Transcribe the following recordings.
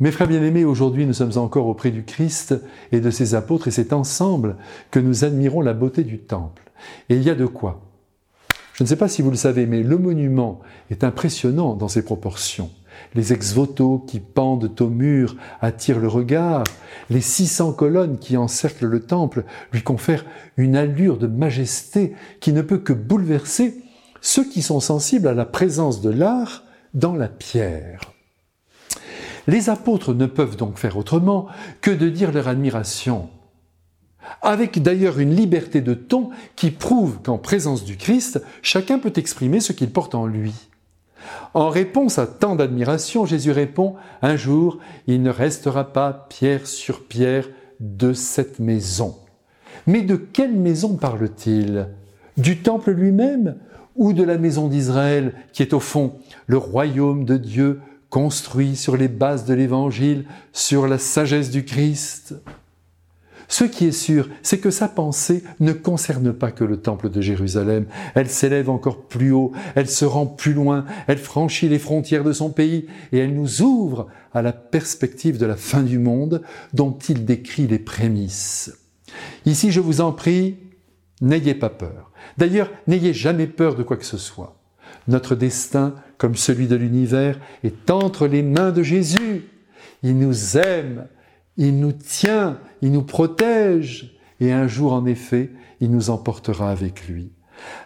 Mes frères bien-aimés, aujourd'hui nous sommes encore auprès du Christ et de ses apôtres et c'est ensemble que nous admirons la beauté du temple. Et il y a de quoi. Je ne sais pas si vous le savez, mais le monument est impressionnant dans ses proportions. Les ex-voto qui pendent au mur attirent le regard, les 600 colonnes qui encerclent le temple lui confèrent une allure de majesté qui ne peut que bouleverser ceux qui sont sensibles à la présence de l'art dans la pierre. Les apôtres ne peuvent donc faire autrement que de dire leur admiration, avec d'ailleurs une liberté de ton qui prouve qu'en présence du Christ, chacun peut exprimer ce qu'il porte en lui. En réponse à tant d'admiration, Jésus répond, Un jour, il ne restera pas pierre sur pierre de cette maison. Mais de quelle maison parle-t-il? Du temple lui-même ou de la maison d'Israël, qui est au fond le royaume de Dieu construit sur les bases de l'Évangile, sur la sagesse du Christ. Ce qui est sûr, c'est que sa pensée ne concerne pas que le temple de Jérusalem. Elle s'élève encore plus haut, elle se rend plus loin, elle franchit les frontières de son pays et elle nous ouvre à la perspective de la fin du monde dont il décrit les prémices. Ici, je vous en prie, n'ayez pas peur. D'ailleurs, n'ayez jamais peur de quoi que ce soit. Notre destin, comme celui de l'univers, est entre les mains de Jésus. Il nous aime, il nous tient, il nous protège, et un jour, en effet, il nous emportera avec lui.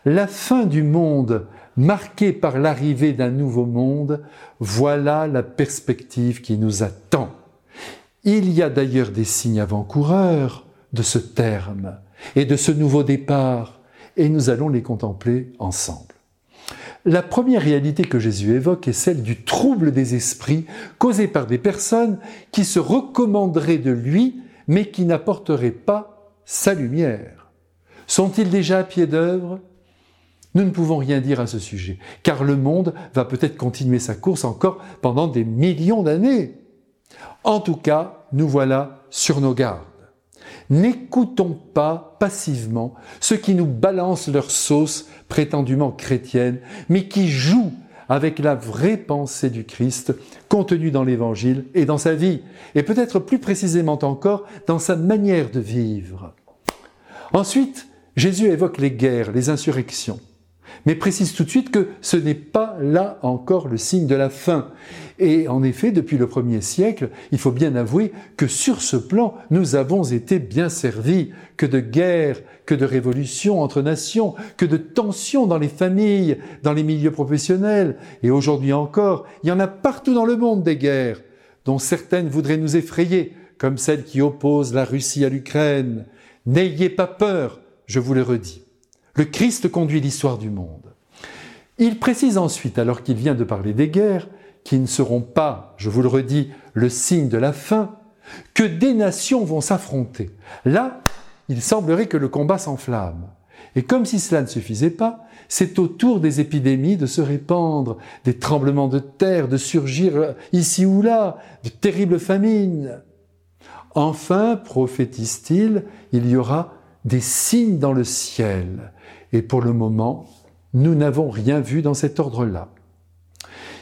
La fin du monde, marquée par l'arrivée d'un nouveau monde, voilà la perspective qui nous attend. Il y a d'ailleurs des signes avant-coureurs de ce terme et de ce nouveau départ, et nous allons les contempler ensemble. La première réalité que Jésus évoque est celle du trouble des esprits causé par des personnes qui se recommanderaient de lui, mais qui n'apporteraient pas sa lumière. Sont-ils déjà à pied d'œuvre? Nous ne pouvons rien dire à ce sujet, car le monde va peut-être continuer sa course encore pendant des millions d'années. En tout cas, nous voilà sur nos gardes. N'écoutons pas passivement ceux qui nous balancent leur sauce prétendument chrétienne, mais qui jouent avec la vraie pensée du Christ contenue dans l'Évangile et dans sa vie, et peut-être plus précisément encore dans sa manière de vivre. Ensuite, Jésus évoque les guerres, les insurrections mais précise tout de suite que ce n'est pas là encore le signe de la fin. Et en effet, depuis le premier siècle, il faut bien avouer que sur ce plan, nous avons été bien servis, que de guerres, que de révolutions entre nations, que de tensions dans les familles, dans les milieux professionnels, et aujourd'hui encore, il y en a partout dans le monde des guerres, dont certaines voudraient nous effrayer, comme celle qui oppose la Russie à l'Ukraine. N'ayez pas peur, je vous le redis. Le Christ conduit l'histoire du monde. Il précise ensuite, alors qu'il vient de parler des guerres, qui ne seront pas, je vous le redis, le signe de la fin, que des nations vont s'affronter. Là, il semblerait que le combat s'enflamme. Et comme si cela ne suffisait pas, c'est au tour des épidémies de se répandre, des tremblements de terre de surgir ici ou là, de terribles famines. Enfin, prophétise-t-il, il y aura des signes dans le ciel. Et pour le moment, nous n'avons rien vu dans cet ordre-là.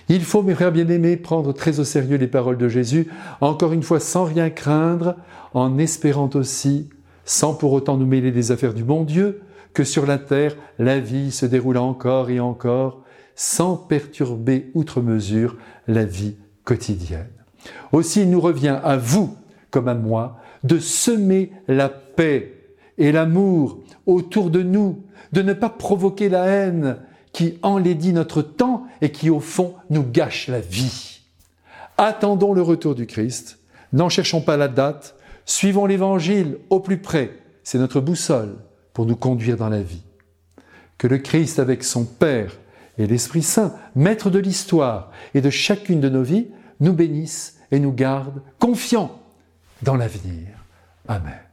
Il faut, mes frères bien-aimés, prendre très au sérieux les paroles de Jésus, encore une fois sans rien craindre, en espérant aussi, sans pour autant nous mêler des affaires du bon Dieu, que sur la terre la vie se déroule encore et encore, sans perturber outre mesure la vie quotidienne. Aussi, il nous revient à vous, comme à moi, de semer la paix et l'amour autour de nous, de ne pas provoquer la haine qui enlaidit notre temps et qui au fond nous gâche la vie. Attendons le retour du Christ, n'en cherchons pas la date, suivons l'Évangile au plus près, c'est notre boussole pour nous conduire dans la vie. Que le Christ avec son Père et l'Esprit Saint, maître de l'histoire et de chacune de nos vies, nous bénisse et nous garde confiants dans l'avenir. Amen.